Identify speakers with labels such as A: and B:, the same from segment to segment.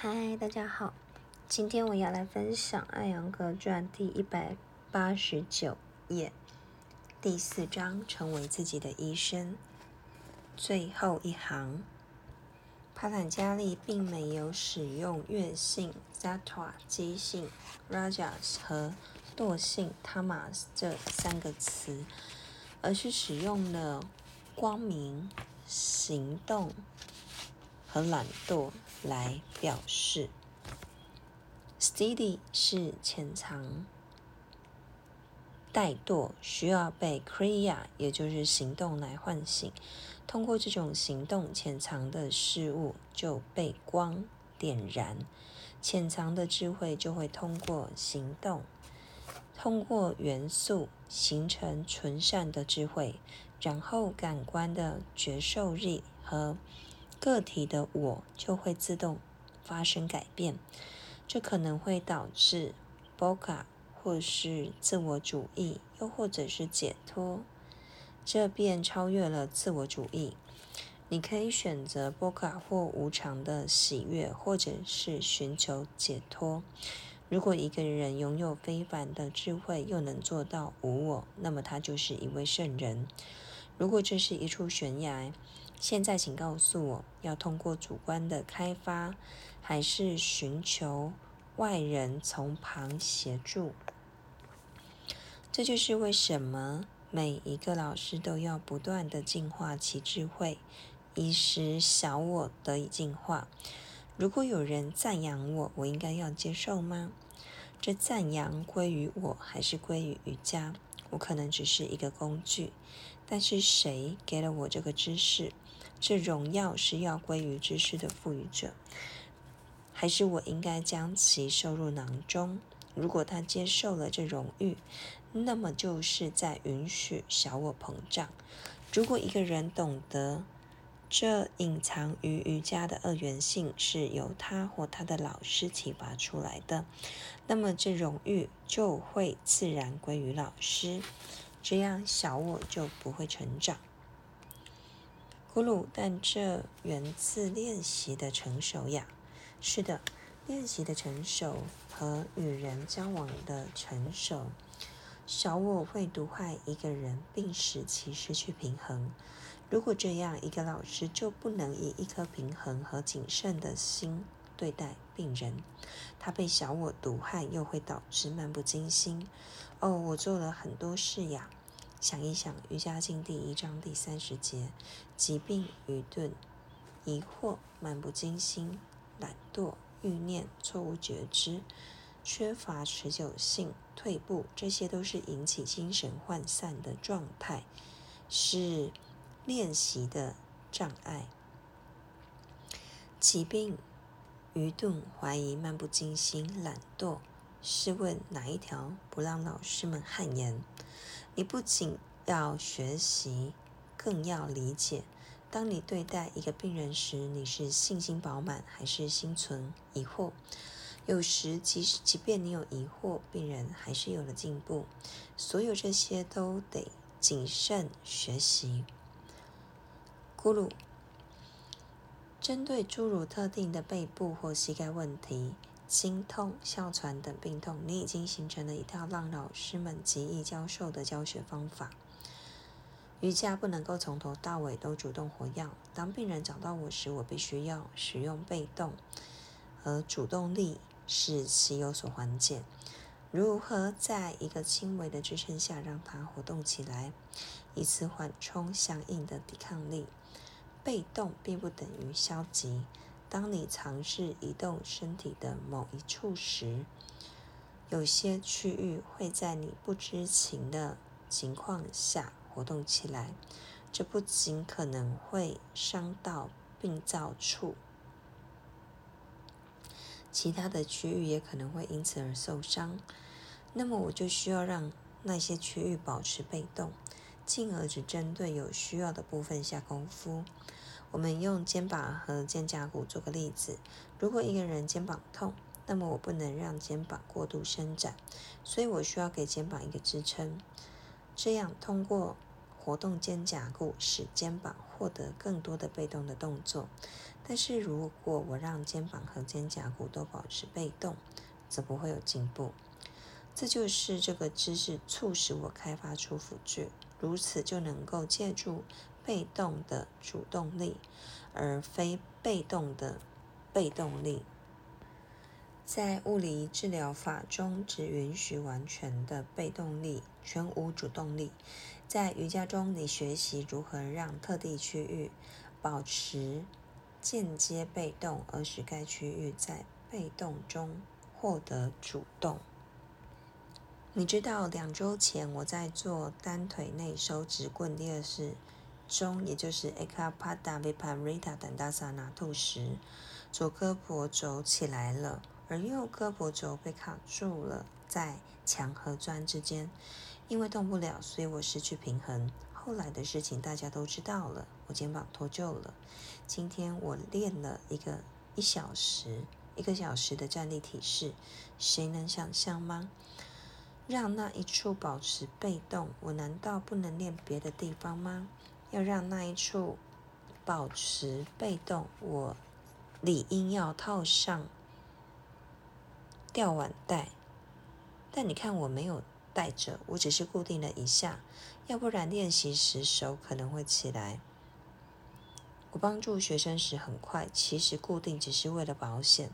A: 嗨，大家好，今天我要来分享《艾扬格传》第一百八十九页第四章“成为自己的医生”最后一行。帕坦加利并没有使用月性 （Sattva）、姬性 （Rajas） 和惰性 （Tamas） 这三个词，而是使用了光明、行动。和懒惰来表示，steady 是潜藏怠惰，需要被 c r e a 也就是行动来唤醒。通过这种行动，潜藏的事物就被光点燃，潜藏的智慧就会通过行动，通过元素形成纯善的智慧，然后感官的觉受力和。个体的我就会自动发生改变，这可能会导致 boka 或是自我主义，又或者是解脱，这便超越了自我主义。你可以选择 boka 或无常的喜悦，或者是寻求解脱。如果一个人拥有非凡的智慧，又能做到无我，那么他就是一位圣人。如果这是一处悬崖，现在，请告诉我要通过主观的开发，还是寻求外人从旁协助？这就是为什么每一个老师都要不断的净化其智慧，以使小我得以净化。如果有人赞扬我，我应该要接受吗？这赞扬归于我，还是归于瑜伽？我可能只是一个工具，但是谁给了我这个知识？这荣耀是要归于知识的赋予者，还是我应该将其收入囊中？如果他接受了这荣誉，那么就是在允许小我膨胀。如果一个人懂得这隐藏于瑜伽的二元性是由他或他的老师启发出来的，那么这荣誉就会自然归于老师，这样小我就不会成长。咕噜，但这源自练习的成熟呀。是的，练习的成熟和与人交往的成熟。小我会毒害一个人，并使其失去平衡。如果这样，一个老师就不能以一颗平衡和谨慎的心对待病人。他被小我毒害，又会导致漫不经心。哦，我做了很多事呀。想一想，《瑜伽经》第一章第三十节：疾病、愚钝、疑惑、漫不经心、懒惰、欲念、错误觉知、缺乏持久性、退步，这些都是引起精神涣散的状态，是练习的障碍。疾病、愚钝、怀疑、漫不经心、懒惰，试问哪一条不让老师们汗颜？你不仅要学习，更要理解。当你对待一个病人时，你是信心饱满，还是心存疑惑？有时，即使即便你有疑惑，病人还是有了进步。所有这些都得谨慎学习。咕噜，针对诸如特定的背部或膝盖问题。心痛、哮喘等病痛，你已经形成了一套让老师们极易教授的教学方法。瑜伽不能够从头到尾都主动活跃。当病人找到我时，我必须要使用被动和主动力，使其有所缓解。如何在一个轻微的支撑下让它活动起来，以此缓冲相应的抵抗力？被动并不等于消极。当你尝试移动身体的某一处时，有些区域会在你不知情的情况下活动起来。这不仅可能会伤到病灶处，其他的区域也可能会因此而受伤。那么，我就需要让那些区域保持被动，进而只针对有需要的部分下功夫。我们用肩膀和肩胛骨做个例子。如果一个人肩膀痛，那么我不能让肩膀过度伸展，所以我需要给肩膀一个支撑，这样通过活动肩胛骨，使肩膀获得更多的被动的动作。但是如果我让肩膀和肩胛骨都保持被动，则不会有进步。这就是这个知识促使我开发出辅具，如此就能够借助被动的主动力，而非被动的被动力。在物理治疗法中，只允许完全的被动力，全无主动力。在瑜伽中，你学习如何让特定区域保持间接被动，而使该区域在被动中获得主动。你知道，两周前我在做单腿内收直棍第二式中，也就是 Ekapada Viparita Dandasana 吐时，左胳膊肘起来了，而右胳膊肘被卡住了在墙和砖之间，因为动不了，所以我失去平衡。后来的事情大家都知道了，我肩膀脱臼了。今天我练了一个一小时，一个小时的站立体式，谁能想象吗？让那一处保持被动，我难道不能练别的地方吗？要让那一处保持被动，我理应要套上吊腕带。但你看，我没有带着，我只是固定了一下。要不然练习时手可能会起来。我帮助学生时很快，其实固定只是为了保险。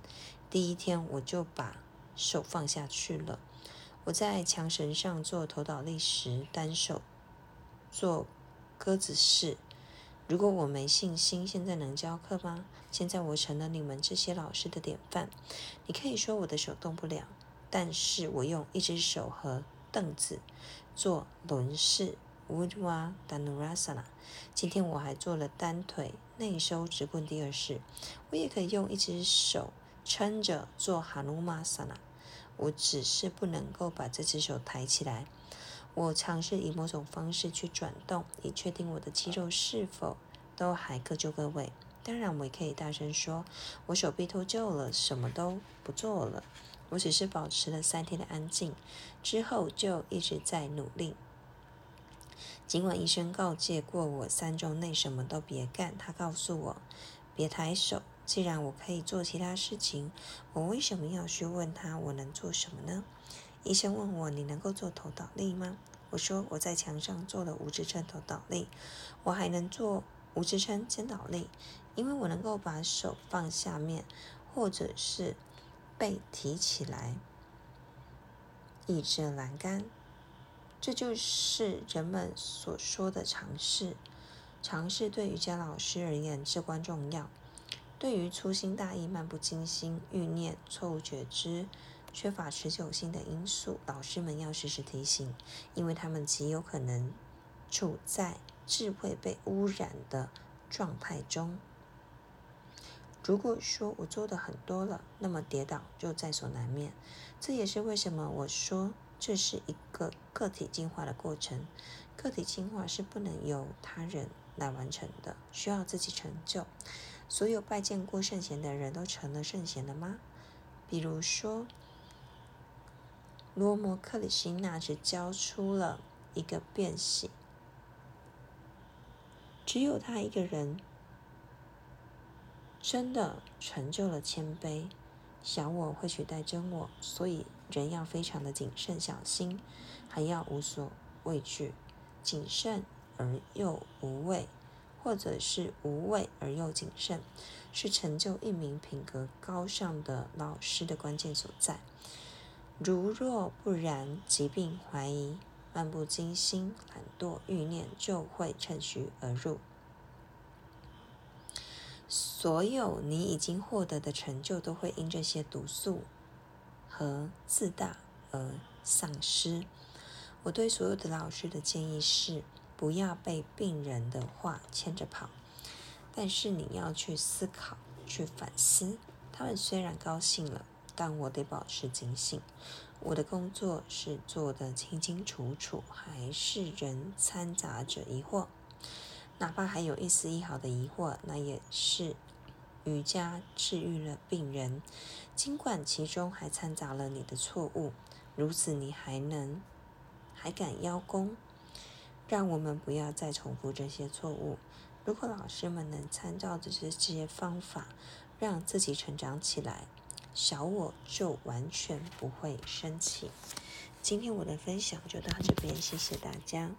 A: 第一天我就把手放下去了。我在墙绳上做头倒立时，单手做鸽子式。如果我没信心，现在能教课吗？现在我成了你们这些老师的典范。你可以说我的手动不了，但是我用一只手和凳子做轮式 Udva Dhanurasana。今天我还做了单腿内收直棍第二式。我也可以用一只手撑着做 Hanumasana。我只是不能够把这只手抬起来。我尝试以某种方式去转动，以确定我的肌肉是否都还各就各位。当然，我也可以大声说：“我手臂脱臼了，什么都不做了。”我只是保持了三天的安静，之后就一直在努力。尽管医生告诫过我三周内什么都别干，他告诉我别抬手。既然我可以做其他事情，我为什么要去问他我能做什么呢？医生问我：“你能够做头倒立吗？”我说：“我在墙上做了无支撑头倒立，我还能做无支撑肩倒立，因为我能够把手放下面，或者是背提起来，倚着栏杆。这就是人们所说的尝试。尝试对瑜伽老师而言至关重要。”对于粗心大意、漫不经心、欲念、错误觉知、缺乏持久性的因素，老师们要时时提醒，因为他们极有可能处在智慧被污染的状态中。如果说我做的很多了，那么跌倒就在所难免。这也是为什么我说这是一个个体进化的过程。个体进化是不能由他人来完成的，需要自己成就。所有拜见过圣贤的人都成了圣贤了吗？比如说，罗摩克里希那只教出了一个变形，只有他一个人真的成就了谦卑。小我会取代真我，所以人要非常的谨慎小心，还要无所畏惧，谨慎而又无畏。或者是无畏而又谨慎，是成就一名品格高尚的老师的关键所在。如若不然，疾病、怀疑、漫不经心、懒惰、欲念就会趁虚而入。所有你已经获得的成就，都会因这些毒素和自大而丧失。我对所有的老师的建议是。不要被病人的话牵着跑，但是你要去思考、去反思。他们虽然高兴了，但我得保持警醒。我的工作是做得清清楚楚，还是仍掺杂着疑惑？哪怕还有一丝一毫的疑惑，那也是瑜伽治愈了病人。尽管其中还掺杂了你的错误，如此你还能还敢邀功？让我们不要再重复这些错误。如果老师们能参照着这些方法，让自己成长起来，小我就完全不会生气。今天我的分享就到这边，谢谢大家。